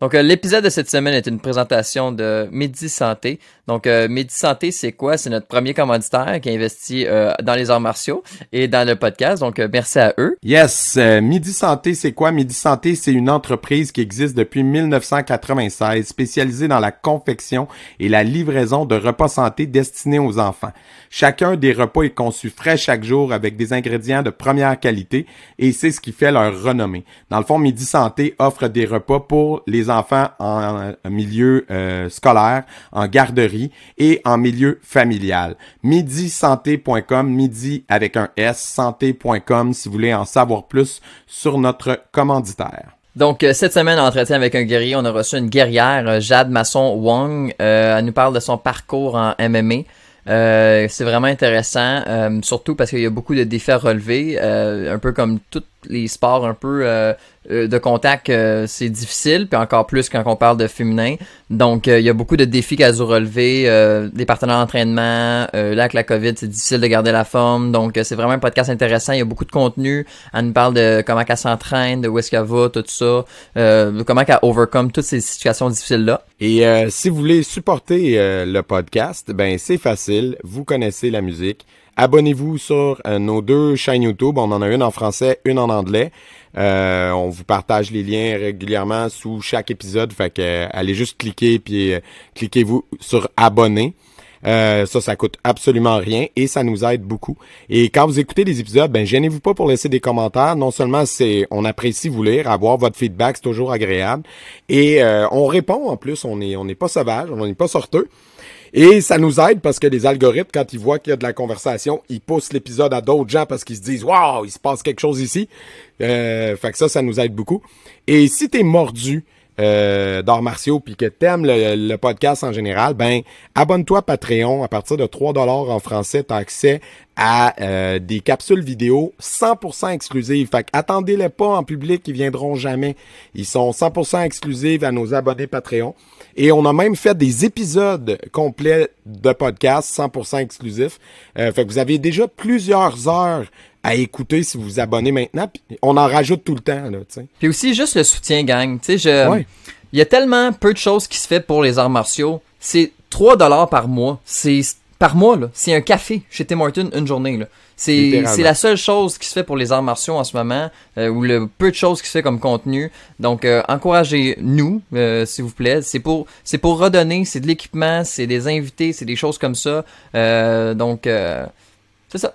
Donc, euh, l'épisode de cette semaine est une présentation de Midi Santé. Donc, euh, Midi Santé, c'est quoi? C'est notre premier commanditaire qui investit euh, dans les arts martiaux et dans le podcast. Donc, euh, merci à eux. Yes, euh, Midi Santé, c'est quoi? Midi Santé, c'est une entreprise qui existe depuis 1996, spécialisée dans la confection et la livraison de repas santé destinés aux enfants. Chacun des repas est conçu frais chaque jour avec des ingrédients de première qualité et c'est ce qui fait leur renommée. Dans le fond, Midi Santé offre des repas pour les enfants en, milieu euh, scolaire, en garderie et en milieu familial. Midisanté.com, midi avec un S, santé.com si vous voulez en savoir plus sur notre commanditaire. Donc, euh, cette semaine, en entretien avec un guerrier, on a reçu une guerrière, euh, Jade Masson-Wong. Elle nous parle de son parcours en MMA. C'est vraiment intéressant, surtout parce qu'il y a beaucoup de défis à relever, un peu comme tous les sports un peu euh, euh, de contact, euh, c'est difficile, puis encore plus quand on parle de féminin. Donc, euh, il y a beaucoup de défis qu'elle a relever, euh, des partenaires d'entraînement, là avec la COVID, c'est difficile de garder la forme. Donc, c'est vraiment un podcast intéressant. Il y a beaucoup de contenu. Elle nous parle de comment qu'elle s'entraîne, de où est-ce qu'elle va, tout ça, comment qu'elle overcome toutes ces situations difficiles-là. Et si vous voulez supporter le podcast, ben c'est facile, vous connaissez la musique. Abonnez-vous sur euh, nos deux chaînes YouTube, on en a une en français, une en anglais. Euh, on vous partage les liens régulièrement sous chaque épisode, fait que euh, allez juste cliquer puis cliquez-vous sur abonner. Ça, ça coûte absolument rien et ça nous aide beaucoup. Et quand vous écoutez les épisodes, ben gênez-vous pas pour laisser des commentaires. Non seulement c'est, on apprécie vous lire, avoir votre feedback, c'est toujours agréable. Et on répond en plus. On est, on n'est pas sauvage, on n'est pas sorteux. Et ça nous aide parce que les algorithmes, quand ils voient qu'il y a de la conversation, ils poussent l'épisode à d'autres gens parce qu'ils se disent Waouh, il se passe quelque chose ici. Euh, fait que ça, ça nous aide beaucoup. Et si t'es mordu euh, d'arts martiaux puis que t'aimes le, podcast en général, ben abonne-toi Patreon. À partir de 3 dollars en français, t'as accès à euh, des capsules vidéo 100% exclusives. Fait attendez-les pas en public, ils viendront jamais. Ils sont 100% exclusives à nos abonnés Patreon. Et on a même fait des épisodes complets de podcast 100% exclusifs. Euh, fait que vous avez déjà plusieurs heures à écouter si vous vous abonnez maintenant. Puis on en rajoute tout le temps, là, tu sais. Puis aussi juste le soutien gang. Tu sais, je, Ouais. il y a tellement peu de choses qui se fait pour les arts martiaux. C'est 3 dollars par mois. C'est par mois là. C'est un café chez Tim une journée là. C'est la seule chose qui se fait pour les arts martiaux en ce moment euh, ou le peu de choses qui se fait comme contenu. Donc euh, encouragez-nous euh, s'il vous plaît. C'est pour c'est pour redonner, c'est de l'équipement, c'est des invités, c'est des choses comme ça. Euh, donc euh, c'est ça.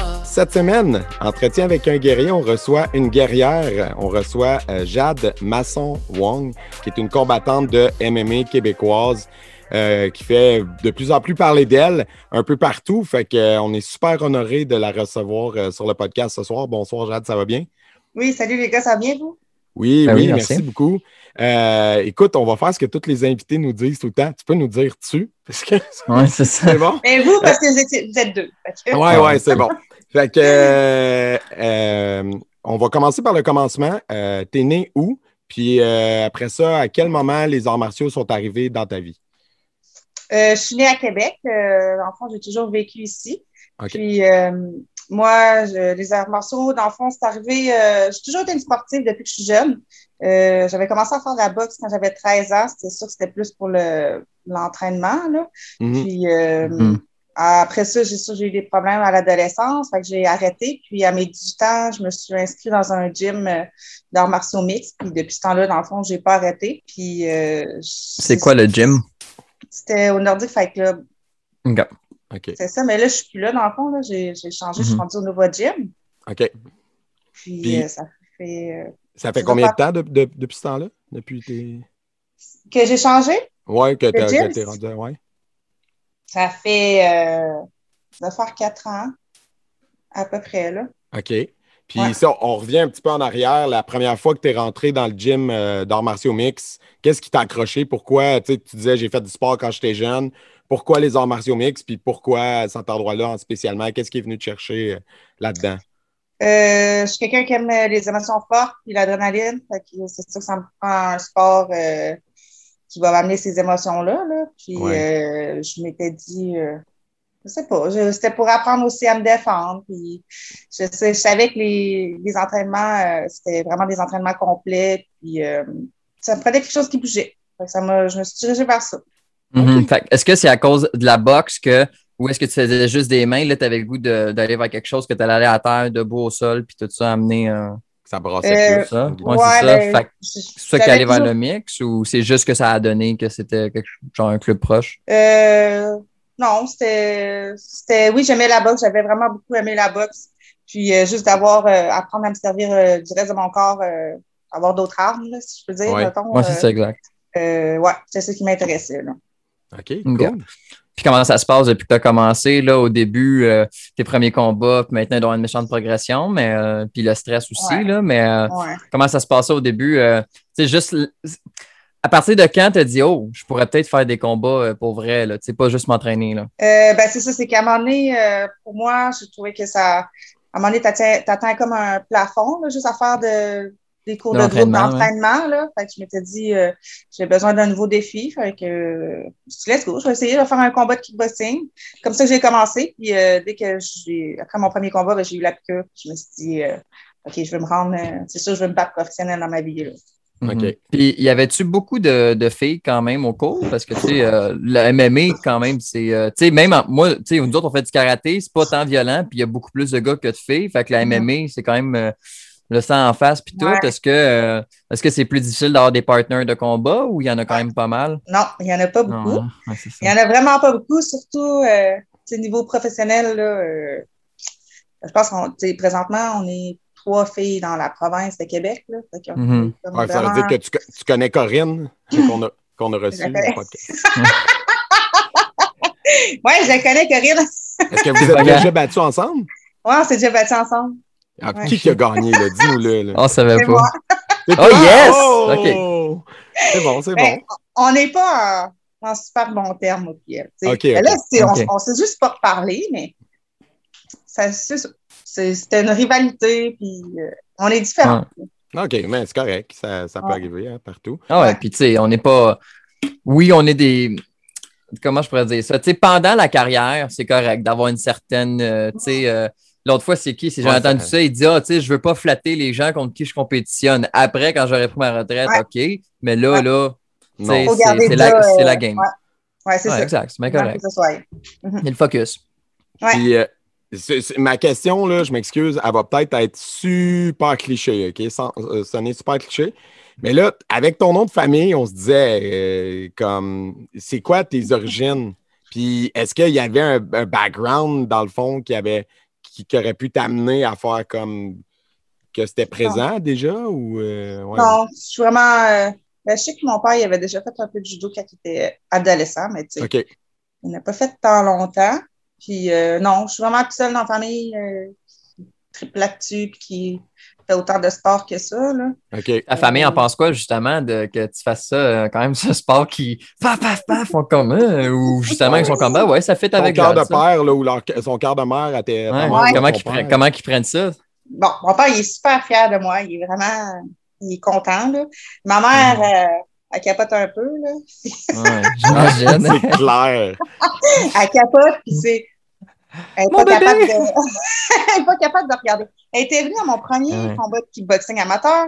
Cette semaine, entretien avec un guerrier, on reçoit une guerrière. On reçoit euh, Jade Masson-Wong, qui est une combattante de MMA québécoise. euh, qui fait de plus en plus parler d'elle un peu partout. Fait que euh, on est super honoré de la recevoir euh, sur le podcast ce soir. Bonsoir Jade, ça va bien? Oui, salut les gars, ça va bien vous? Oui, Ben oui, oui, merci. merci. beaucoup. Euh, écoute, on va faire ce que tous les invités nous disent tout le temps. Tu peux nous dire tu? Parce que Ouais, c'est ça. c'est bon? Mais vous, parce que vous êtes, vous êtes deux. Ouais, ouais, c'est bon. Fait que, euh, euh, on va commencer par le commencement. Euh, T'es né où? Puis euh, après ça, à quel moment les arts martiaux sont arrivés dans ta vie? Euh, je suis née à Québec. Euh, le fond, j'ai toujours vécu ici. Puis euh, moi, je- les arts martiaux, dans le fond, c'est arrivé. euh, j'ai toujours été une sportive depuis que je suis jeune. Euh, j'avais commencé à faire de la boxe quand j'avais 13 ans. C'était sûr que c'était plus pour le l'entraînement. Mhm. Puis euh, Mhm. Après ça, j'ai sûr, j'ai eu des problèmes à l'adolescence. Fait que j'ai arrêté. Puis à mes 18 ans, je me suis inscrite dans un gym euh, d'arts martiaux mixtes. Puis depuis ce temps-là, dans le fond, j'ai pas arrêté. Puis euh, C'est quoi le gym? C'était au Nordic Fight Club. Ok. C'est ça, mais là, je suis plus là, dans le fond. Là. J'ai, changé, je suis Mhm. rendue au nouveau gym. OK. Puis, Puis- euh, ça fait. euh, Ça fait combien de temps de- de- depuis ce temps-là? Depuis tes. que j'ai changé, Ouais, que t'es rendu. Ouais. Ça fait. Euh, ça va faire quatre ans, à peu près, là. OK. Puis Ouais. ça, on revient un petit peu en arrière. La première fois que tu es rentré dans le gym euh, d'arts martiaux mix, qu'est-ce qui t'a accroché? Pourquoi, tu sais, tu disais, j'ai fait du sport quand j'étais jeune. Pourquoi les arts martiaux mix? Puis pourquoi cet endroit-là en spécialement? Qu'est-ce qui est venu te chercher euh, là-dedans? Euh, je suis quelqu'un qui aime les émotions fortes puis l'adrénaline. C'est sûr que ça me prend un sport euh, qui va m'amener ces émotions-là. Là. Puis Ouais. euh, je m'étais dit, euh, je sais pas, c'était pour apprendre aussi à me défendre. Puis je, sais- je savais que les, les entraînements, euh, c'était vraiment des entraînements complets. Puis euh, ça me prenait quelque chose qui bougeait. Fait que ça m'a, je me suis dirigée vers ça. Mhm. Fait que Est-ce que c'est à cause de la boxe que ou est-ce que tu faisais juste des mains, là, tu avais le goût de- d'aller vers quelque chose que tu allais aller à terre, debout au sol, puis tout ça amener euh, Ça brassait Euh, plus. ça? Ouais, c'est ça. ben, c'est ça qui allait vers le mix ou c'est juste que ça a donné que c'était quelque- genre un club proche? Euh, non, c'était, c'était, oui, j'aimais la boxe. J'avais vraiment beaucoup aimé la boxe. Puis euh, juste d'avoir, euh, apprendre à me servir euh, du reste de mon corps, euh, avoir d'autres armes, là, si je peux dire, Ouais. mettons. Ouais, c'est euh, ça, exact. euh, ouais, c'est ça qui m'intéressait. OK, cool. Puis comment ça se passe depuis que tu as commencé, là, au début, euh, tes premiers combats, puis maintenant, il doit y avoir une méchante progression, mais euh, puis le stress aussi, Ouais. là, mais euh, Ouais. comment ça se passait au début? euh, tu sais, juste à partir de quand tu as dit, oh, je pourrais peut-être faire des combats euh, pour vrai, là, tu sais, pas juste m'entraîner, là. Euh, ben, c'est ça, c'est qu'à un moment donné, euh, pour moi, je trouvais que ça, à un moment donné, t'atteins comme un plafond, là, juste à faire de, des cours De groupe d'entraînement, là. Fait que je m'étais dit, euh, j'ai besoin d'un nouveau défi. Fait que, euh, je me suis dit, let's go, je vais essayer de faire un combat de kickboxing. Comme ça j'ai commencé. Puis, euh, dès que j'ai, après mon premier combat, ben, j'ai eu la piqûre. Je me suis dit, euh, OK, je vais me rendre, euh, c'est sûr, je vais me battre professionnel dans ma vie, là. OK. Mhm. Puis, y avait-tu beaucoup de, de filles quand même au cours? Parce que, tu sais, euh, le MMA, quand même, c'est. euh, tu sais, même en- moi, tu sais, nous autres, on fait du karaté, c'est pas tant violent, puis il y a beaucoup plus de gars que de filles. Fait que la. MMA, c'est quand même euh, le sang en face, puis tout. Ouais. Est-ce que euh, est-ce que c'est plus difficile d'avoir des partenaires de combat ou il y en a quand même pas mal? Non, il y en a pas beaucoup. Non? Ouais, c'est ça. Il y en a vraiment pas beaucoup, surtout euh, niveau professionnel. Là, euh, je pense sais, présentement, on est trois filles dans la province de Québec. Là, Fait Mhm. Ça veut dire que tu, co- tu connais Corinne, qu'on a, qu'on a reçue. Ouais, je la connais, Corinne. Est-ce que vous avez déjà battu ensemble? Ouais, on s'est déjà battus ensemble. Ah, Ouais. Qui qui a gagné, là? Dis-nous-le. là. On savait pas. moi. Oh, yes! Oh! C'est bon, c'est Ben, bon. On n'est pas en, en super bon terme au pied. Ok, Mais là, on, on s'est juste pas reparlé, mais c'était une rivalité, puis euh, on est différents. OK, mais c'est correct. Ça, ça peut arriver hein, partout. Ah ouais, Ouais. puis tu sais, on n'est pas. Oui, on est des. Comment je pourrais dire ça? Tu sais, pendant la carrière, c'est correct d'avoir une certaine. euh, tu sais, euh, l'autre fois, c'est qui? C'est Ouais, Jonathan ça- Dusset, il dit Ah, tu sais, je veux pas flatter les gens contre qui je compétitionne. Après, quand j'aurai pris ma retraite, Ouais. OK. Mais là, Ouais. là, c'est ça, la, euh, la game. ouais. Ouais, c'est Ouais, ça. exact, c'est correct. soit. Il le focus. Ouais. Puis, euh, ma question, là, je m'excuse, elle va peut-être être super cliché, OK? Sans, euh, sonner super cliché. Mais là, avec ton nom de famille, on se disait, euh, comme, c'est quoi tes origines? Puis, est-ce qu'il y avait un, un background, dans le fond, qui, avait, qui, qui aurait pu t'amener à faire comme que c'était présent déjà? Ou, euh, ouais. Non, je suis vraiment. euh, ben, je sais que mon père, il avait déjà fait un peu de judo quand il était adolescent, mais tu sais, il n'a pas fait tant longtemps. Puis euh, non, je suis vraiment toute seule dans la famille qui triple là-dessus puis qui fait autant de sport que ça. Là. OK. Ta famille en pense quoi, justement, de que tu fasses ça, euh, quand même, ce sport qui. Paf, paf, paf, font comme. euh, ou justement, ils sont comme. Ben ouais, ça fait avec cœur de père, là, ou leur- son cœur de mère à tes. Ouais. Comment père? prennent, comment qu'ils prennent ça? Bon, mon père, il est super fier de moi. Il est vraiment il est content. Là. Ma mère, euh, elle capote un peu. Là. Ouais, j'imagine. C'est clair. Elle capote, puis c'est. Elle n'est pas, de... elle est pas capable de regarder. Elle était venue à mon premier Ouais. combat de kickboxing amateur.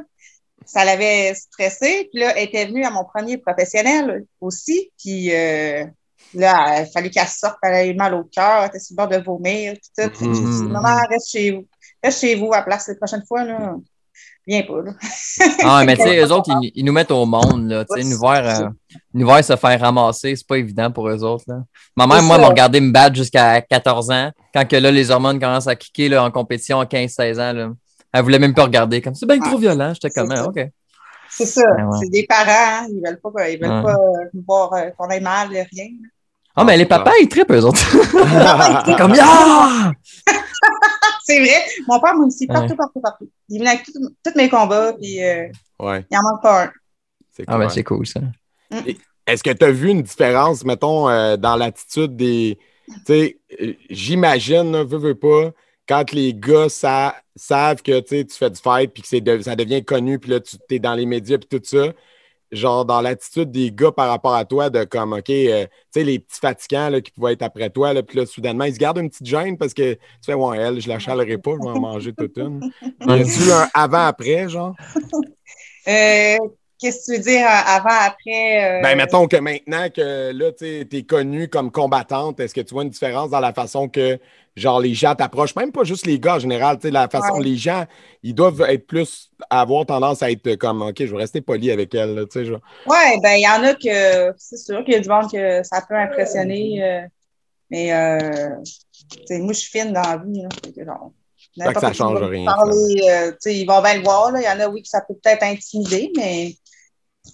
Ça l'avait stressée. Puis là, elle était venue à mon premier professionnel aussi. Puis euh, là, il fallait qu'elle sorte. Elle avait mal au cœur. Elle était sur le bord de vomir. Puis tout. J'ai dit, Mhm. maman, reste chez vous. Reste chez vous à la place la prochaine fois. Là. Viens pas. Là. Ah, mais tu sais, eux autres, ils, ils nous mettent au monde, là. Tu sais, nous voir, euh, nous voir se faire ramasser, c'est pas évident pour eux autres, là. Ma mère, moi, m'a regardé me battre jusqu'à 14 ans. Quand que là, les hormones commencent à kicker, là, en compétition à 15-16 ans, là. Elle voulait même pas regarder. Comme, c'est bien trop violent. J'étais comme, ah, ok. C'est ça. Ah ouais. C'est des parents. hein. Ils veulent pas, ils veulent Ouais. pas euh, nous voir euh, qu'on ait mal, rien. Ah, mais les clair. papas, ils trippent, eux autres. Comme, ah! C'est vrai. Mon père m'initie Ouais. partout, partout, partout. Il vient avec tous mes combats, puis euh, Ouais, il en manque pas un. c'est Ah, ben, cool. c'est cool, ça. Est-ce que tu as vu une différence, mettons, euh, dans l'attitude des. Tu sais, euh, j'imagine, veux, veux pas, quand les gars sa- savent que tu fais du fight puis que de- ça devient connu, puis là, tu es dans les médias puis tout ça, genre dans l'attitude des gars par rapport à toi, de comme, OK, euh, tu sais, les petits fatigants là, qui pouvaient être après toi, là, puis là, soudainement, ils se gardent une petite gêne parce que tu fais, ouais, elle, je la chalerai pas, je vais en manger toute une. Y a-tu un avant-après, genre? Euh, Qu'est-ce que tu veux dire euh, avant, après? euh, Ben, mettons que maintenant que là, tu es connu comme combattante, est-ce que tu vois une différence dans la façon que, genre, les gens t'approchent? Même pas juste les gars en général, tu sais, la façon, Ouais. les gens, ils doivent être plus, avoir tendance à être comme, OK, je vais rester poli avec elle, tu sais, genre. Ouais, ben, il y en a que, c'est sûr qu'il y a du monde que ça peut impressionner, euh, mais, euh, tu sais, moi, je suis fine dans la vie, là. Fait que, genre, Fait que ça change rien, Parler, euh, tu sais, ils vont bien le voir, là. Il y en a, oui, que ça peut peut-être intimider, mais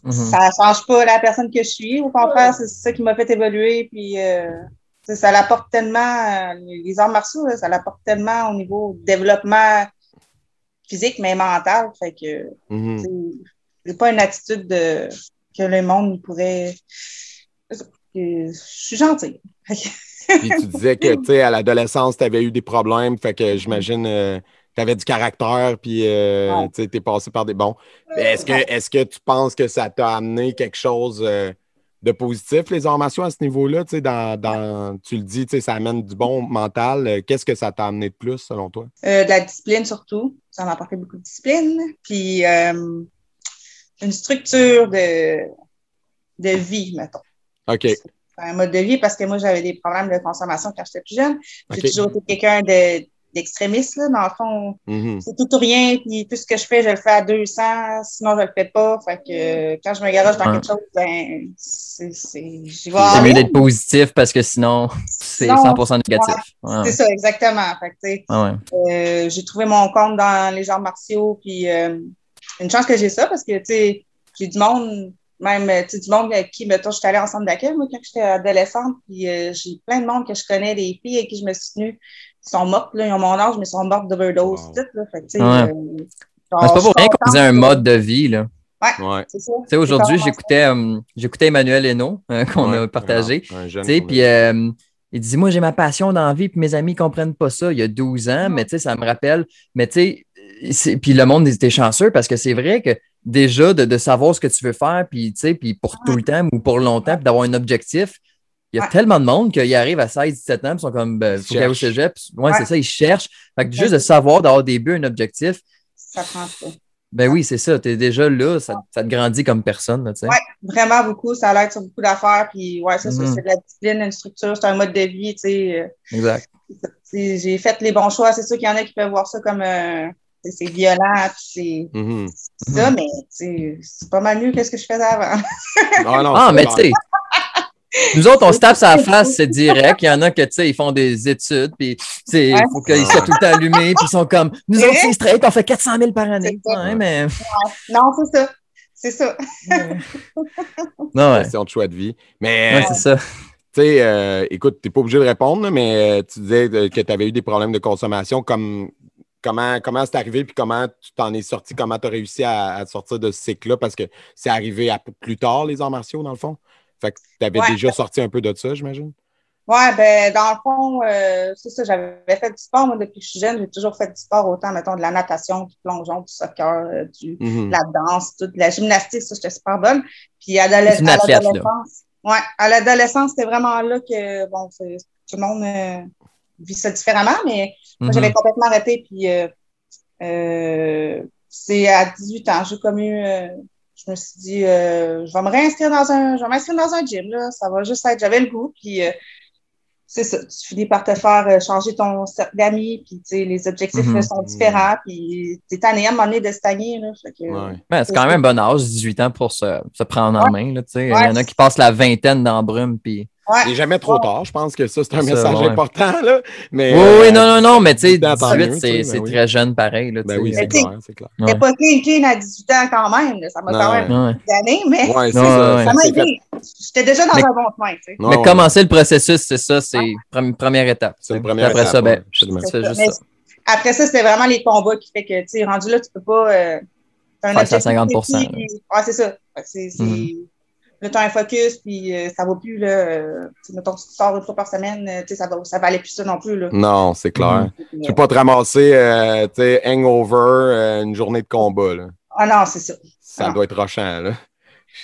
Mhm. ça change pas la personne que je suis. Au contraire, c'est ça qui m'a fait évoluer, puis, euh, ça l'apporte tellement, euh, les arts martiaux, là, ça l'apporte tellement au niveau développement physique, mais mental. Fait que, Mhm. c'est- c'est pas une attitude de, que le monde pourrait. Je suis gentille. Puis tu disais que, tu sais, à l'adolescence, tu avais eu des problèmes, fait que j'imagine, tu avais du caractère, puis, euh, Ouais. tu t'es passé par des bons. Est-ce que, est-ce que tu penses que ça t'a amené quelque chose euh, de positif, les arts martiaux, à ce niveau-là? Tu sais, dans, dans- tu le dis, tu sais, ça amène du bon mental. Euh, Qu'est-ce que ça t'a amené de plus, selon toi? Euh, de la discipline surtout. Ça m'a apporté beaucoup de discipline. Puis euh, une structure de, de vie, mettons. OK. Un mode de vie parce que moi, j'avais des problèmes de consommation quand j'étais plus jeune. J'ai toujours été quelqu'un de- d'extrémiste, là. Dans le fond, Mhm. c'est tout ou rien, puis tout ce que je fais, je le fais à 200, sinon je le fais pas. Fait que euh, quand je me garoche dans Ouais. quelque chose, ben, c'est, c'est, j'y vais C'est en mieux d'être positif parce que sinon, c'est Sinon, 100% négatif. Ouais, C'est ça, exactement. Fait que, tu sais, ouais, ouais. euh, j'ai trouvé mon compte dans les arts martiaux, puis euh, une chance que j'ai ça parce que, tu sais, j'ai du monde, même, tu sais, du monde avec qui, mettons, j'étais allée en centre d'accueil, moi, quand j'étais adolescente, puis euh, j'ai plein de monde que je connais, des filles avec qui je me suis tenue, sont mortes, là, ils ont mon âge, mais sont mortes d'overdose, Wow. tout, là. Fait que, tu sais, Ouais. euh, genre, c'est pas pour rien qu'on disait un mode de vie, là. Ouais. C'est ça. Tu sais, aujourd'hui, C'est j'écoutais euh, j'écoutais Emmanuel Hainaut, euh, qu'on Ouais. a partagé. Tu sais, puis euh, il dit Moi, j'ai ma passion dans la vie, puis mes amis comprennent pas ça. Il y a 12 ans, mais tu sais, ça me rappelle. Mais tu sais, c'est- puis le monde était chanceux parce que c'est vrai que déjà de, de savoir ce que tu veux faire, puis tu sais, puis pour tout le temps ou pour longtemps, puis d'avoir un objectif. Il y a Ouais. tellement de monde qui arrivent à 16, 17 ans, puis sont comme, ben, Ils faut qu'ils aillent au cégep. Ouais, Ouais. c'est ça, ils cherchent. Fait que juste de savoir, d'avoir des buts, un objectif, Ça prend ça. ben oui, c'est ça. Tu es déjà là, ça, ça te grandit comme personne, là, tu sais. Ouais, vraiment beaucoup. Ça l'aide sur beaucoup d'affaires. Puis, ouais, c'est ça. Mhm. C'est de la discipline, une structure, c'est un mode de vie, tu sais. euh, Exact. J'ai fait les bons choix. C'est sûr qu'il y en a qui peuvent voir ça comme euh, c'est c'est violent, puis c'est ça, mais c'est c'est pas mal mieux que ce que je faisais avant. Ah, non, Ah, mais tu sais, nous autres, on se tape sa face, c'est direct. Il y en a que, tu sais, ils font des études, puis, tu sais, il Ouais. faut qu'ils soient tout le temps allumés, puis ils sont comme, nous autres, c'est straight, on fait 400 000 par année. Mais. Non, c'est ça. C'est ça. Non, ouais. question de choix de vie. Mais, Ouais, c'est ça. tu sais, euh, écoute, tu n'es pas obligé de répondre, mais euh, tu disais euh, que tu avais eu des problèmes de consommation. Comme, comment comment c'est arrivé, puis comment tu t'en es sorti, comment tu as réussi à, à sortir de ce cycle-là, parce que c'est arrivé à, plus tard, les arts martiaux, dans le fond? Fait que tu avais Ouais. déjà sorti un peu de ça, j'imagine? Ouais, ben, dans le fond, euh, c'est ça, j'avais fait du sport, moi, depuis que je suis jeune. J'ai toujours fait du sport, autant, mettons, de la natation, du plongeon, du soccer, euh, du, Mhm. de la danse, toute la gymnastique, ça, j'étais super bonne. Puis à, l'adolescence, ouais, à l'adolescence, c'était vraiment là que, bon, tout le monde euh, vit ça différemment, mais moi, j'avais complètement arrêté. Puis euh, euh, c'est à 18 ans, j'ai comme eu, euh, je me suis dit, euh, je vais me réinscrire dans un, je vais m'inscrire dans un gym, là, ça va juste être, j'avais le goût, puis euh, c'est ça, tu finis par te faire euh, changer ton cercle d'amis, puis tu sais, les objectifs Mhm. sont différents, puis t'es tanné à un moment donné de stagner, là, fait que, Ouais. Ben, c'est quand même un bon âge, 18 ans, pour se, se prendre en main. Là, tu sais. Il y en a qui passent la vingtaine dans la brume. Puis... ouais. Il n'est jamais trop tard. Je pense que ça, c'est un Ça, message ouais. important. Là. Mais, Oui, euh, oui, non, non, non, mais tu sais, 18 ans, tant 18, mieux, tu c'est c'est ben oui. très jeune pareil. Là, Ben oui, c'est clair, c'est clair. Ouais. T'es pas clean, clean à 18 ans quand même, là, ça m'a quand même Ouais. des années, mais c'est ça. ouais. ça m'a c'est aidé. J'étais déjà dans Mais- un bon chemin, tu sais. Non, mais ouais. commencer le processus, c'est ça, c'est pre- première étape. C'est une première Après étape, ça, ben, tu fais juste ça. après ça, c'était vraiment les combats qui fait que, tu sais, rendu là, tu peux pas. Euh, un Faire ça à objectif 50%, précis, là. puis- Ouais, c'est ça. Là, t'as un focus, puis euh, ça va plus, là. euh, mettons, tu sors une fois par semaine, euh, tu sais, ça, va, ça valait plus ça non plus, là. Non, c'est clair. Mhm. Tu peux pas te ramasser, euh, tu sais, hangover, euh, une journée de combat, là. Ah non, c'est ça. Ça Ah. doit être rochant, là.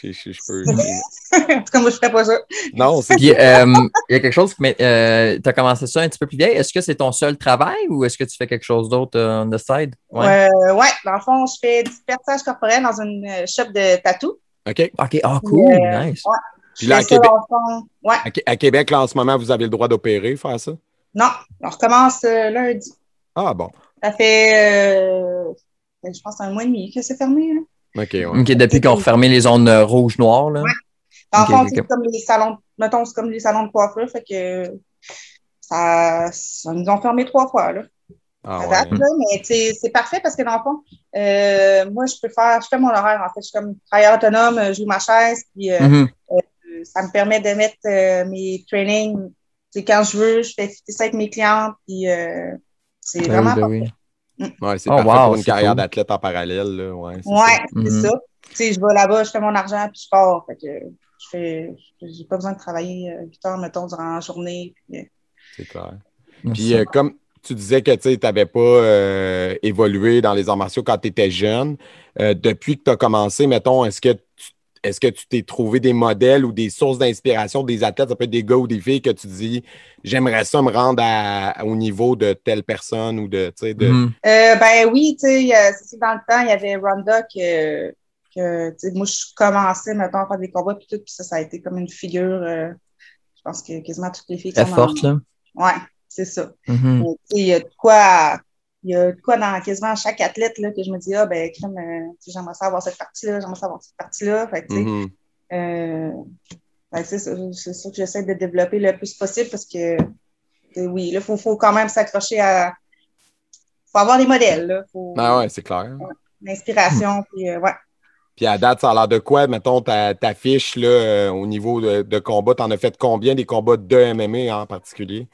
Je, je, je peux... en tout cas, moi, je ferais pas ça. non, c'est euh, il y a quelque chose, mais euh, tu as commencé ça un petit peu plus vieille. Est-ce que c'est ton seul travail ou est-ce que tu fais quelque chose d'autre on the side? Ouais. ouais, dans le fond, je fais du perçage corporel dans une shop de tatou. OK. OK, ah, cool, Euh, nice. ouais. Puis là, à Québec. Ouais, à, là, en ce moment, vous avez le droit d'opérer, faire ça? non, on recommence euh, lundi. Ah, bon. Ça fait, euh, je pense, un mois et demi que c'est fermé. Là. OK, ouais. OK, depuis qu'on a fermé les zones euh, rouges-noires, là. Ouais. Dans Ok, le fond, c'est comme les salons, mettons, c'est comme les salons de coiffure, fait que ça, ça nous ont fermé trois fois, là. Ah, à ouais. date, là, mais c'est parfait parce que dans le fond, euh, moi, je peux faire, je fais mon horaire, en fait. Je suis comme travailleur autonome, je joue ma chaise, puis euh, Mhm. ça me permet de mettre euh, mes trainings, quand je veux, je fais ça avec mes clients, puis euh, c'est Ben vraiment oui, ben parfait. oui. Ouais, c'est Oh, parfait wow, pour une carrière cool. d'athlète en parallèle, là. Ouais, c'est Ouais, ça. c'est Mhm. ça. Tu sais, je vais là-bas, je fais mon argent, puis je pars. Fait que je fais, j'ai pas besoin de travailler euh, 8 heures, mettons, durant la journée. Puis, euh, C'est clair. Puis, euh, comme tu disais que tu n'avais pas euh, évolué dans les arts martiaux quand tu étais jeune, euh, depuis que tu as commencé, mettons, est-ce que tu est-ce que tu t'es trouvé des modèles ou des sources d'inspiration des athlètes, ça peut être des gars ou des filles que tu dis j'aimerais ça me rendre à- au niveau de telle personne ou de. Mhm. Euh, ben oui, tu sais, euh, dans le temps, il y avait Ronda que, que tu sais, moi, je commençais, mettons, à faire des combats, puis tout, puis ça, ça a été comme une figure, euh, je pense que quasiment toutes les filles qui Très forte, là. Ouais, c'est ça. Mhm. Tu sais, Il y a de quoi, il y a de quoi dans quasiment chaque athlète là, que je me dis, ah, ben, crème, euh, j'aimerais ça avoir cette partie-là, j'aimerais ça avoir cette partie-là. Fait Mhm. euh, que c'est ça que j'essaie de développer le plus possible parce que, euh, oui, là, il faut, faut quand même s'accrocher à. faut avoir des modèles, là. Faut Ah ouais, c'est clair. l'inspiration, puis euh, ouais. Puis à date, ça a l'air de quoi, mettons, ta, ta fiche là, euh, au niveau de, de combat, t'en as fait combien des combats de MMA en particulier?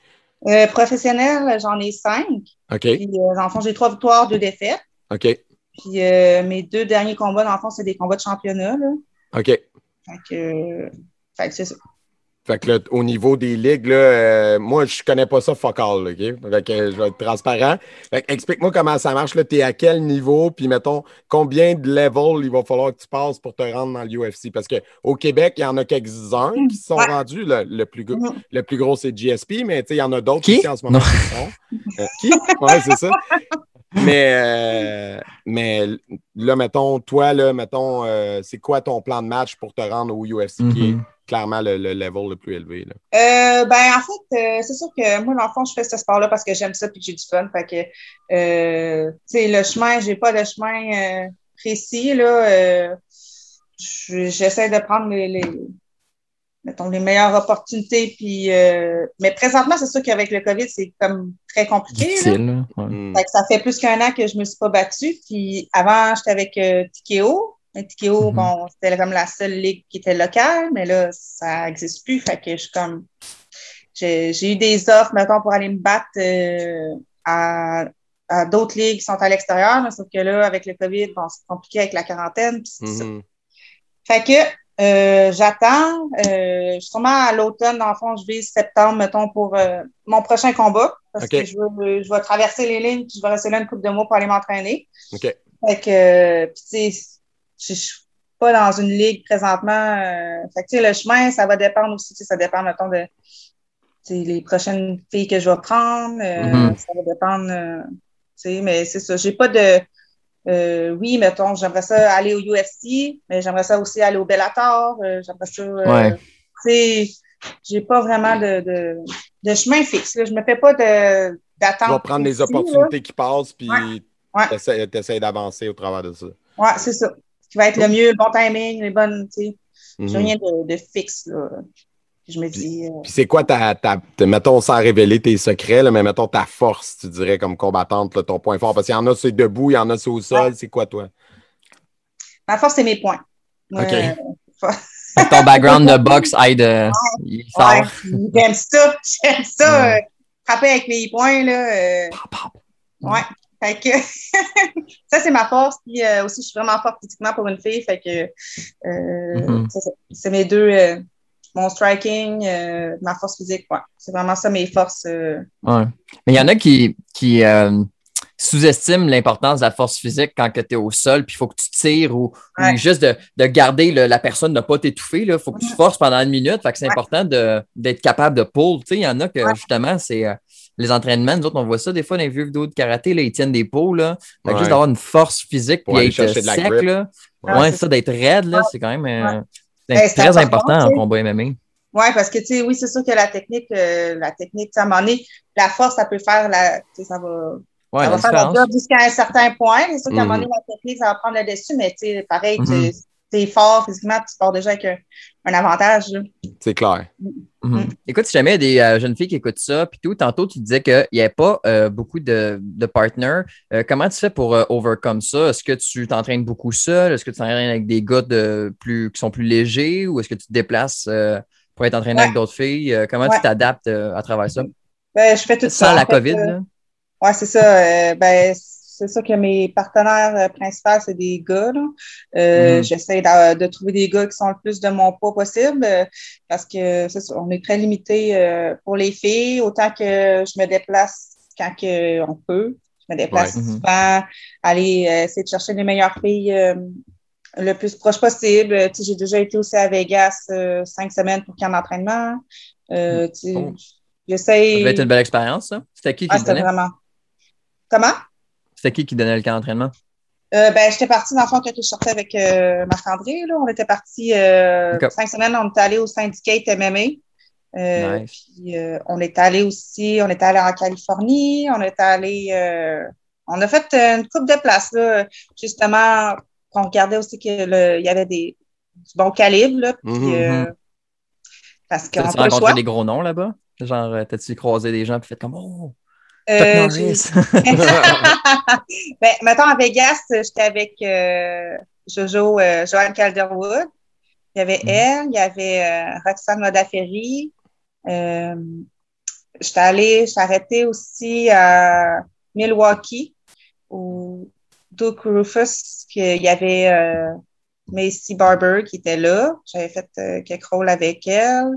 Euh, professionnel, j'en ai cinq. OK. Puis, euh, dans le fond, j'ai trois victoires, deux défaites. OK. Puis, euh, mes deux derniers combats, dans le fond, c'est des combats de championnat, là. OK. Fait que, euh, fait que c'est ça. Fait que là, au niveau des ligues, là, euh, moi, je connais pas ça fuck all, OK? Fait que euh, je vais être transparent. Fait que explique-moi comment ça marche, là. T'es à quel niveau, puis mettons, combien de levels il va falloir que tu passes pour te rendre dans l'UFC? Parce qu'au Québec, il y en a quelques-uns qui se sont Ouais. rendus. Le, le plus, gros- Mhm. le plus gros, c'est GSP, mais tu sais, il y en a d'autres Qui? ici en ce moment qui sont. Euh, qui? Ouais, c'est ça. Mais, euh, mais là, mettons, toi, là, mettons, euh, c'est quoi ton plan de match pour te rendre au UFC qui est Mhm. Clairement le, le level le plus élevé? Là? Euh, ben, en fait, euh, c'est sûr que moi, dans le fond, je fais ce sport-là parce que j'aime ça puis que j'ai du fun. Fait que, euh, tu sais, le chemin, j'ai pas de chemin euh, précis, là. Euh, J'essaie de prendre les, les, mettons, les meilleures opportunités. Puis, euh, mais présentement, c'est sûr qu'avec le COVID, c'est comme très compliqué. Là. Difficile, là. Ouais. Hmm. Fait que ça fait plus qu'un an que je me suis pas battue. Puis avant, j'étais avec euh, Tikeo. Tikeo, Mhm. bon, c'était comme la seule ligue qui était locale, mais là, ça n'existe plus. Fait que je suis comme. J'ai eu des offres, mettons, pour aller me battre euh, à, à d'autres ligues qui sont à l'extérieur. mais Sauf que là, avec le COVID, bon, c'est compliqué avec la quarantaine. puis c'est ça. Mhm. Fait que euh, j'attends. Euh, sûrement à l'automne, dans le fond, je vise septembre, mettons, pour euh, mon prochain combat. Parce que je veux, je vais traverser les lignes, puis je vais rester là une couple de mois pour aller m'entraîner. OK. Fait que, puis tu sais, je je suis pas dans une ligue présentement. euh, fait que, tu sais, le chemin, ça va dépendre aussi. tu Ça dépend, mettons, de tu les prochaines filles que je vais prendre. euh, Mhm. Ça va dépendre. euh, tu sais, mais c'est ça. J'ai pas de. euh, oui, mettons, j'aimerais ça aller au UFC, mais j'aimerais ça aussi aller au Bellator. euh, j'aimerais ça. euh, Ouais. Tu j'ai pas vraiment de, de, de chemin fixe. Là. Je me fais pas de d'attente. Tu vas prendre les là. opportunités qui passent, puis Ouais. t'essaies t'essaies d'avancer au travers de ça. Ouais, c'est ça. Qui va être le mieux, le bon timing, les bonnes, tu sais. J'ai Mhm. rien de, de fixe, là. Puis je me dis, euh, Puis c'est quoi ta, ta, ta- mettons, sans révéler tes secrets, là, mais mettons ta force, tu dirais, comme combattante, là, ton point fort? Parce qu'il y en a, c'est debout, il y en a, c'est au sol. C'est quoi, toi? ma force, c'est mes points. OK. Euh, ton background de boxe aide. euh, il sort. ouais, j'aime ça. J'aime ça. Ouais. euh, frapper avec mes points, là. euh, Pop, pop. Ouais. Fait que ça, c'est ma force. Puis euh, aussi, je suis vraiment forte physiquement pour une fille. Fait que euh, Mhm. c'est mes deux, euh, mon striking, ma force physique. Ouais. C'est vraiment ça mes forces. Ouais. Mais il y en a qui, qui sous-estiment l'importance de la force physique quand tu es au sol, puis il faut que tu tires ou, juste de, de garder le- la personne, de ne pas t'étouffer. Il faut que tu forces pendant une minute. Fait que c'est important de- d'être capable de pull. Tu sais, il y en a que justement, c'est les entraînements. Nous autres, on voit ça des fois dans les vieux vidéos de karaté, là, ils tiennent des pots. Là. Fait Ouais. juste d'avoir une force physique Pour puis aller être chercher de la sec. grip. Là. Ouais, Ouais, ça, d'être raide, là, c'est quand même euh, Ben, très important, en tu combat MMA. Ouais, parce que tu sais, oui, c'est sûr que la technique, euh, la technique, tu à un moment donné, la force, ça peut faire la. Tu sais, ça va. Ouais, ça va faire la différence. job jusqu'à un certain point. C'est sûr qu'à un moment Mhm. donné, la technique, ça va prendre le dessus, mais tu sais, pareil, tu Mhm. es fort physiquement, tu pars déjà avec un, un avantage. C'est clair. Mhm. Mm. Écoute, si jamais il y a des euh, jeunes filles qui écoutent ça, puis tout, tantôt tu disais qu'il n'y avait pas euh, beaucoup de, de partners. Euh, comment tu fais pour euh, overcome ça? Est-ce que tu t'entraînes beaucoup seul? Est-ce que tu t'entraînes avec des gars de plus, qui sont plus légers? Ou est-ce que tu te déplaces euh, pour être entraîné Ouais. avec d'autres filles? Euh, comment Ouais. tu t'adaptes euh, à travers ça? Ben, je fais tout ça. Sans la fait, COVID, euh? Ouais, c'est ça. euh, ben, c'est ça que mes partenaires euh, principaux, c'est des gars. Euh, Mhm. J'essaie de, de trouver des gars qui sont le plus de mon poids possible euh, parce que c'est ça, on est très limité euh, pour les filles, autant que je me déplace quand que on peut. Je me déplace Ouais. Mhm. souvent, aller essayer de chercher les meilleures filles le plus proche possible. J'ai déjà été aussi à Vegas cinq semaines pour camp d'entraînement. Euh, Oh. Ça J'essaie. devait être une belle expérience, ça. C'était qui qui Ah. Comment? C'était qui qui donnait le camp d'entraînement? Euh, ben, j'étais partie, dans le fond, quand je sortais avec euh, Marc-André. Là. On était partis euh, cinq semaines, on était allé au Syndicate MMA. Nice. Puis on est allé aussi, on est allé en Californie, on est allé on a fait une coupe de places, là, justement, qu'on regardait aussi qu'il y avait des du bon calibre, là, puis, Mhm, euh, parce qu'on choix. rencontré des gros noms là-bas? Genre, t'as-tu croisé des gens et fait comme Oh, Euh, ben, mettons, à Vegas, j'étais avec euh, Jojo, euh, Joanne Calderwood. Il y avait Mhm. elle, il y avait euh, Roxane Modaferry. Euh, j'étais allée, j'étais arrêtée aussi à Milwaukee, où Duke Rufus, qu'il il y avait Macy Barber qui était là. J'avais fait euh, quelques rôles avec elle.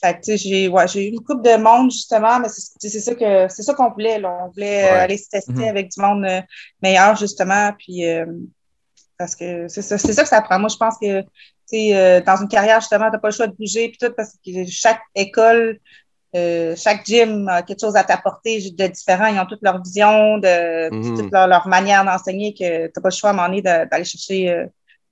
Fait j'ai ouais, eu une coupe de monde, justement, mais c'est ça que c'est ça qu'on voulait. Là. On voulait euh, Ouais. aller se tester Mhm. avec du monde euh, meilleur, justement. Puis, parce que c'est ça, ça que ça prend. Moi, je pense que euh, dans une carrière, justement, tu n'as pas le choix de bouger, puis tout, parce que chaque école, euh, chaque gym a quelque chose à t'apporter de différent. Ils ont toute leur vision, de, Mhm. toute leur, leur manière d'enseigner, que tu n'as pas le choix à un moment donné d'aller chercher, euh,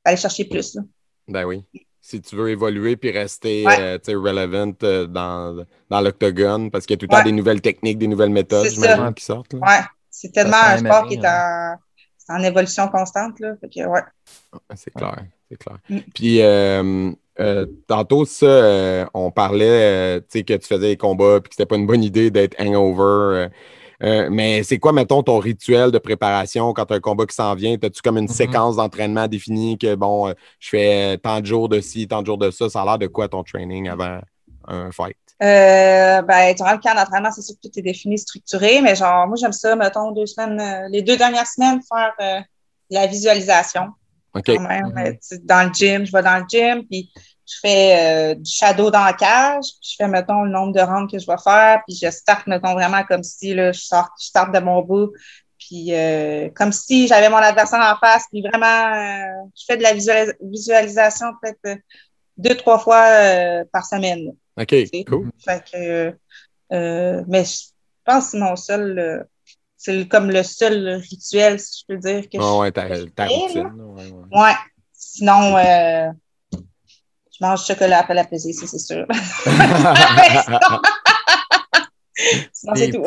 d'aller chercher plus. là. Ben oui. Si tu veux évoluer puis rester Ouais. euh, tu sais, relevant euh, dans, dans l'octogone, parce qu'il y a tout le temps des nouvelles techniques, des nouvelles méthodes, j'imagine, qui sortent. Là. Ouais, c'est tellement un sport qui est en, c'est en évolution constante. Là. Fait que, ouais. C'est clair, c'est clair. Mm. Puis euh, euh, tantôt, ça, euh, on parlait, euh, tu sais, que tu faisais des combats puis que c'était pas une bonne idée d'être hangover. Euh, mais c'est quoi, mettons, ton rituel de préparation quand as un combat qui s'en vient? As-tu comme une Mhm. séquence d'entraînement définie que, bon, euh, je fais tant de jours de ci, tant de jours de ça? Ça a l'air de quoi ton training avant un fight? Euh, ben, durant le camp d'entraînement, c'est sûr que tout est défini, structuré, mais genre, moi, j'aime ça, mettons, deux semaines, euh, les deux dernières semaines, faire euh, la visualisation. OK. quand même. Tu sais, Dans le gym, je vais dans le gym, puis je fais euh, du shadow dans la cage, puis je fais, mettons, le nombre de rounds que je vais faire, puis je start, mettons, vraiment comme si là, je, sors, je starte de mon bout, puis euh, comme si j'avais mon adversaire en face, puis vraiment, euh, je fais de la visualis- visualisation peut-être deux, trois fois par semaine. OK, sais? cool. Fait que, mais je pense que c'est mon seul, c'est comme le seul rituel, si je peux dire, que Ah je ouais, ta, ta fais, routine. là. là, ouais, ouais. Ouais. Sinon, euh, je mange du chocolat après la pesée, ça, c'est sûr. Sinon, c'est tout.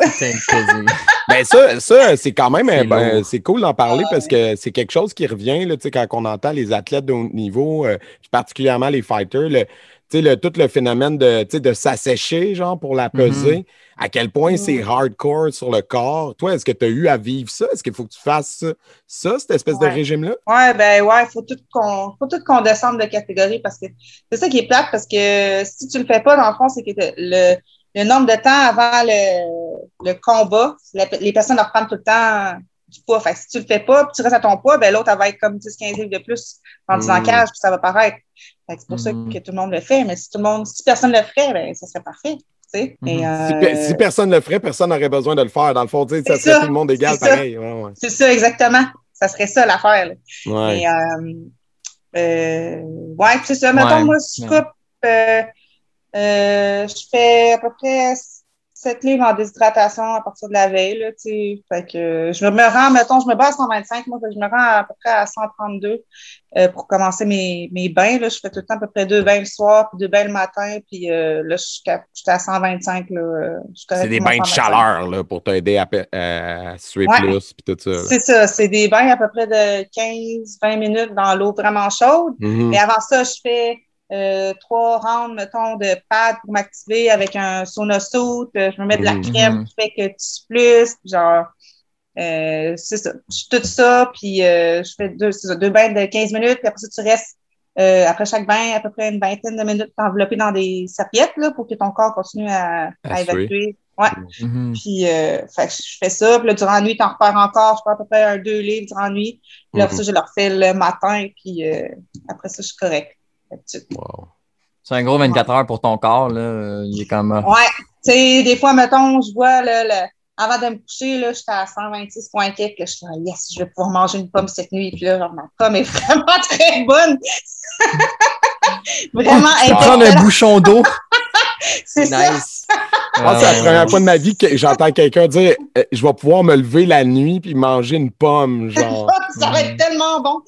Ben ça, ça c'est quand même C'est euh, ben, c'est cool d'en parler parce que c'est quelque chose qui revient là, tu sais, quand on entend les athlètes de haut niveau, euh, particulièrement les fighters, le, le, tout le phénomène de, de s'assécher genre pour la peser, à quel point c'est hardcore sur le corps. Toi, est-ce que tu as eu à vivre ça? Est-ce qu'il faut que tu fasses ça, ça cette espèce de régime-là? Ouais, ben ouais, faut tout qu'on faut tout qu'on descende de catégorie parce que c'est ça qui est plate parce que si tu le fais pas, dans le fond, c'est que le, le nombre de temps avant le le combat, la- les personnes leur prennent tout le temps du poids. Fait que si tu le fais pas, puis tu restes à ton poids, ben l'autre, elle va être comme 10-15 livres de plus en Mm. en cage, puis ça va paraître. C'est pour ça Mm. que tout le monde le fait. Mais si tout le monde, si personne le ferait, ben ça serait parfait. Tu sais. Mhm. Et, Si, euh, pe- si personne le ferait, personne n'aurait besoin de le faire. Dans le fond, ça C'est serait ça, tout le monde égal ça. pareil. Ouais, ouais. C'est ça, exactement. Ça serait ça l'affaire. Ouais. Euh, euh, ouais, c'est ça. Mettons, moi, je Ouais. coupe, euh, euh, je fais à peu près 7 livres en déshydratation à partir de la veille, là, tu sais. Fait que je me rends, mettons, je me bats à 125, moi, fait que je me rends à peu près à 132 euh, pour commencer mes, mes bains, là. Je fais tout le temps à peu près deux bains le soir, puis deux bains le matin, puis euh, là, je suis à 125, là. euh, C'est des bains de 125. chaleur là, pour t'aider à, à suer Ouais. plus puis tout ça. C'est ça, c'est des bains à peu près de 15-20 minutes dans l'eau vraiment chaude. Mhm. Mais avant ça, je fais euh, trois rounds, mettons, de pads pour m'activer avec un sauna suit. Euh, Je me mets de la Mhm. crème qui fait que tu plus. puis Genre, euh, c'est ça. Je suis tout ça, puis euh, je fais deux, c'est ça, deux bains de 15 minutes, puis après ça, tu restes, euh, après chaque bain, à peu près une vingtaine de minutes enveloppé dans des serviettes, là, pour que ton corps continue à, à évacuer. Ouais. Mhm. Puis, euh, fait je fais ça. Puis là, durant la nuit, t'en repères encore. Je fais à peu près un, deux livres durant la nuit. Puis là, après ça, je le refais le matin. Puis euh, après ça, je suis correct. Wow. C'est un gros 24 heures pour ton corps, là. Il est comme. euh, Ouais. Tu sais, des fois, mettons, je vois, là, le- avant de me coucher, là, j'étais à 126 quelques. Je suis là, yes, je vais pouvoir manger une pomme cette nuit. Puis là, genre, ma pomme est vraiment très bonne. vraiment Tu peux prendre un bouchon d'eau. C'est ça. Nice. Que c'est la première fois de ma vie que j'entends quelqu'un dire euh, Je vais pouvoir me lever la nuit puis manger une pomme. Genre. ça va être tellement bon.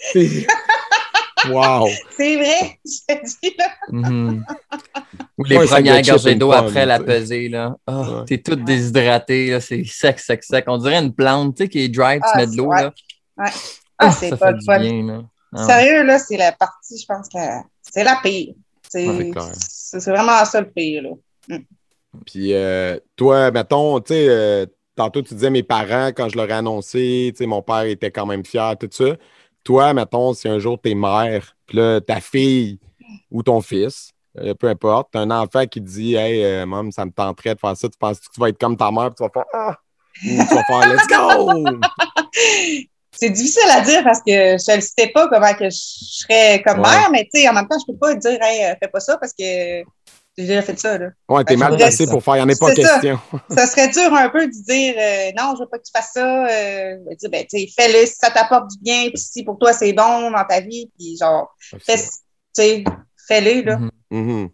C'est- wow. C'est vrai. Je te dis, là. Mhm. Ou les Ouais, premières gorgées d'eau après la pesée, là. Ah, Ouais. T'es toute déshydraté, là. C'est sec, sec, sec. On dirait une plante, tu sais, qui est dry, tu Ah, mets de l'eau, ouais. là. Ouais. Ah, c'est ça pas fait le du fun. bien, là. Ah ouais. Sérieux, là, c'est la partie, je pense que c'est la pire. C'est Ouais, c'est c'est- c'est vraiment ça le pire, là. Puis euh, toi, mettons, tu sais, euh, tantôt tu disais mes parents, quand je leur ai annoncé, tu sais, mon père était quand même fier, tout ça. Toi, mettons, si un jour t'es mère, puis là, ta fille ou ton fils, euh, peu importe, t'as un enfant qui te dit Hey, euh, maman, ça me tenterait de faire ça, tu penses que tu vas être comme ta mère, puis tu vas faire Ah! Ou tu vas faire Let's go! C'est difficile à dire parce que je ne sais pas comment que je serais comme Ouais. mère, mais tu sais, en même temps, je peux pas dire, hey, euh, fais pas ça parce que j'ai déjà fait ça, là. Ouais, t'es Ben, mal placé pour faire, il n'y en a pas ça. question. ça serait dur un peu de dire, euh, non, je veux pas que tu fasses ça. Euh, je vais dire, ben, tu sais, fais-le si ça t'apporte du bien, puis si pour toi c'est bon dans ta vie, puis genre, fais, tu sais, fais-le, là. Mhm. Mhm.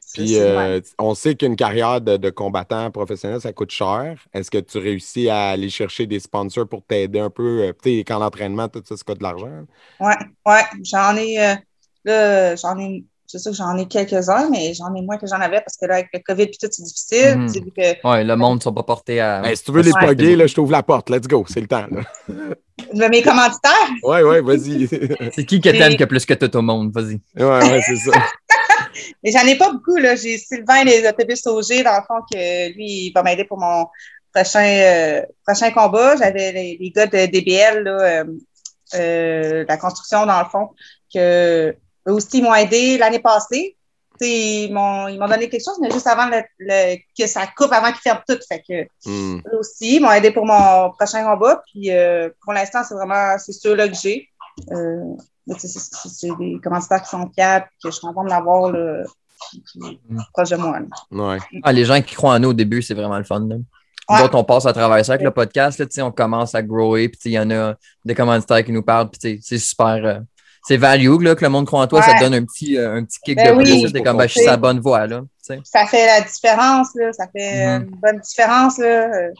C'est- Puis euh, on sait qu'une carrière de, de combattant professionnel, ça coûte cher. Est-ce que tu réussis à aller chercher des sponsors pour t'aider un peu? euh, Tu sais, quand l'entraînement, tout ça, ça coûte de l'argent? Ouais, ouais, j'en ai, euh, là, j'en ai, c'est sûr que j'en ai quelques-uns, mais j'en ai moins que j'en avais parce que là, avec le COVID puis tout, c'est difficile. Tu sais, vu que Ouais, le monde ne sont pas portés à. Ben, si tu veux les Ouais. poguer, là, je t'ouvre la porte. Let's go, c'est le temps. Là. de mes commanditaires, Ouais, ouais, vas-y. C'est qui que t'aimes que plus que tout au monde? Vas-y. ouais, ouais, c'est ça. mais j'en ai pas beaucoup, là. J'ai Sylvain des autobus OG, dans le fond, que lui, il va m'aider pour mon prochain, euh, prochain combat. J'avais les, les gars de DBL, là, euh, euh, la construction, dans le fond, que eux aussi m'ont aidé l'année passée. Tu sais, Ils m'ont ils m'ont donné quelque chose, mais juste avant le, le- que ça coupe, avant qu'ils ferment tout. Fait que Hmm. eux aussi ils m'ont aidé pour mon prochain combat. Puis euh, pour l'instant, c'est vraiment c'est ceux-là que j'ai. Euh, c'est c'est- c'est des commanditaires qui sont fiables, que je suis contente d'avoir là, qui- qui est Mm. proche de moi. Ouais. Ah, les gens qui croient en nous au début, c'est vraiment le fun. Là. Ouais. On passe à travers ça avec le podcast. Là, tu sais, on commence à grower. Il y en a des commanditaires qui nous parlent. C'est super. euh, c'est value là, que le monde croit en toi. Ça te donne un petit, euh, un petit kick Ben de oui. plus. T'es comme, ben, je suis sur la bonne voie. Là. Ça fait la différence, là. Ça fait une bonne différence, là. Euh,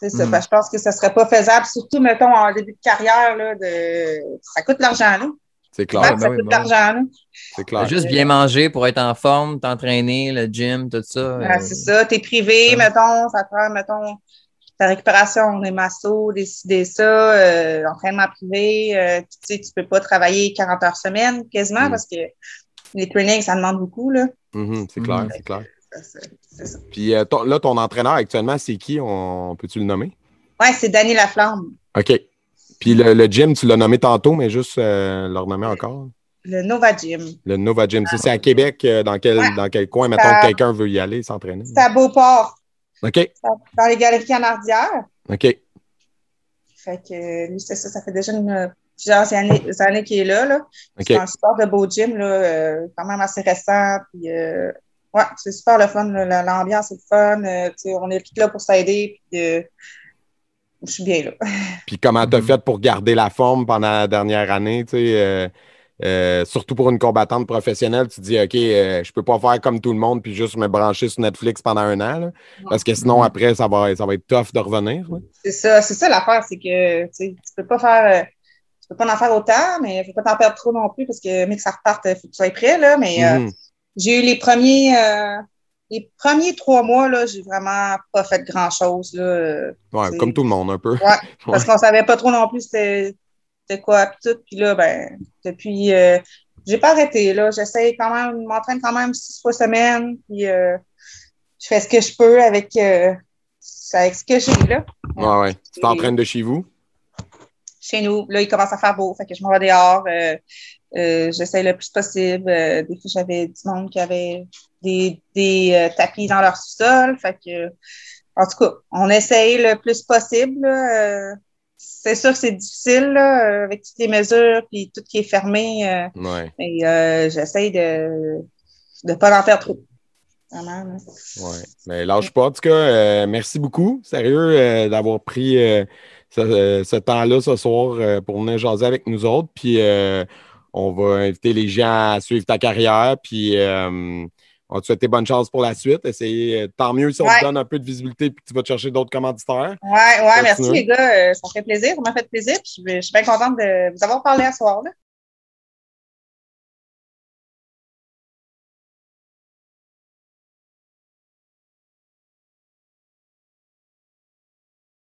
C'est ça. Parce que je pense que ça serait pas faisable, surtout, mettons, en début de carrière, là, de... ça coûte de l'argent, là. C'est clair. Ben ça oui, coûte de ben l'argent. C'est clair. Juste bien manger pour être en forme, t'entraîner, le gym, tout ça. Euh, c'est ça. T'es privé, Ouais. mettons, ça prend, mettons, ta récupération, des massos, décider ça, euh, l'entraînement privé, euh, tu sais, tu peux pas travailler 40 heures semaine quasiment Mm. parce que les trainings, ça demande beaucoup, là. Mhm, c'est clair, Mhm. c'est clair. Ça, C'est ça. Puis euh, ton- là, ton entraîneur actuellement, c'est qui? On... Peux-tu le nommer? Ouais, c'est Danny Laflamme, OK. Puis le, le gym, tu l'as nommé tantôt, mais juste euh, le renommer encore? le Nova Gym. Le Nova Gym. C'est à Québec, euh, dans quel, Ouais. dans quel coin, mettons, quelqu'un veut y aller, s'entraîner? C'est à Beauport. OK. Dans les galeries canardières. OK. Fait que lui, c'est ça, ça fait déjà une, plusieurs années, années qu'il est là. là. C'est un sport de beau gym, là, euh, quand même assez récent. Puis, euh, ouais, c'est super le fun. L'ambiance est le fun. euh, on est là pour s'aider. Puis, je suis bien là. Puis comment t'as fait pour garder la forme pendant la dernière année, tu sais, euh, surtout pour une combattante professionnelle, tu te dis, OK, euh, je peux pas faire comme tout le monde puis juste me brancher sur Netflix pendant un an, là, parce que sinon, après, ça va, ça va être tough de revenir. C'est ça, c'est ça l'affaire, c'est que tu peux pas faire. euh, tu peux pas en faire autant, mais il faut pas t'en perdre trop non plus parce que, mais que ça reparte, il faut que tu sois prêt, là. Mais euh, Mhm. j'ai eu les premiers, euh, les premiers trois mois, là, j'ai vraiment pas fait grand chose, là. euh, Ouais, comme tout le monde, un peu. Ouais, parce qu'on savait pas trop non plus c'était quoi pis tout. Puis là, ben, depuis euh, j'ai pas arrêté. Là, j'essaie quand même, je m'entraîne quand même six fois semaine. Puis euh, je fais ce que je peux avec, euh, avec ce que j'ai là. Ouais, ouais. Tu t'entraînes de chez vous? Chez nous, là, il commence à faire beau. Fait que je m'en vais dehors. Euh, euh, j'essaie le plus possible. Euh, des fois, j'avais du monde qui avait des, des tapis dans leur sous-sol. Fait que en tout cas, on essaye le plus possible. là. Euh, c'est sûr que c'est difficile là, euh, avec toutes les mesures puis tout qui est fermé. euh, Ouais, et euh, j'essaye de ne pas en perdre trop. Vraiment. là. ouais. Mais lâche pas. En tout cas, euh, merci beaucoup, sérieux, euh, d'avoir pris ce, ce temps-là ce soir pour venir jaser avec nous autres. Puis on va inviter les gens à suivre ta carrière. Puis on te souhaite bonne chance pour la suite? Essayer, euh, tant mieux si on Ouais. te donne un peu de visibilité puis que tu vas te chercher d'autres commanditaires. Ouais, ouais, merci les gars. Euh, ça fait plaisir. Ça m'a fait plaisir. Puis je, je suis bien contente de vous avoir parlé à ce soir. Là.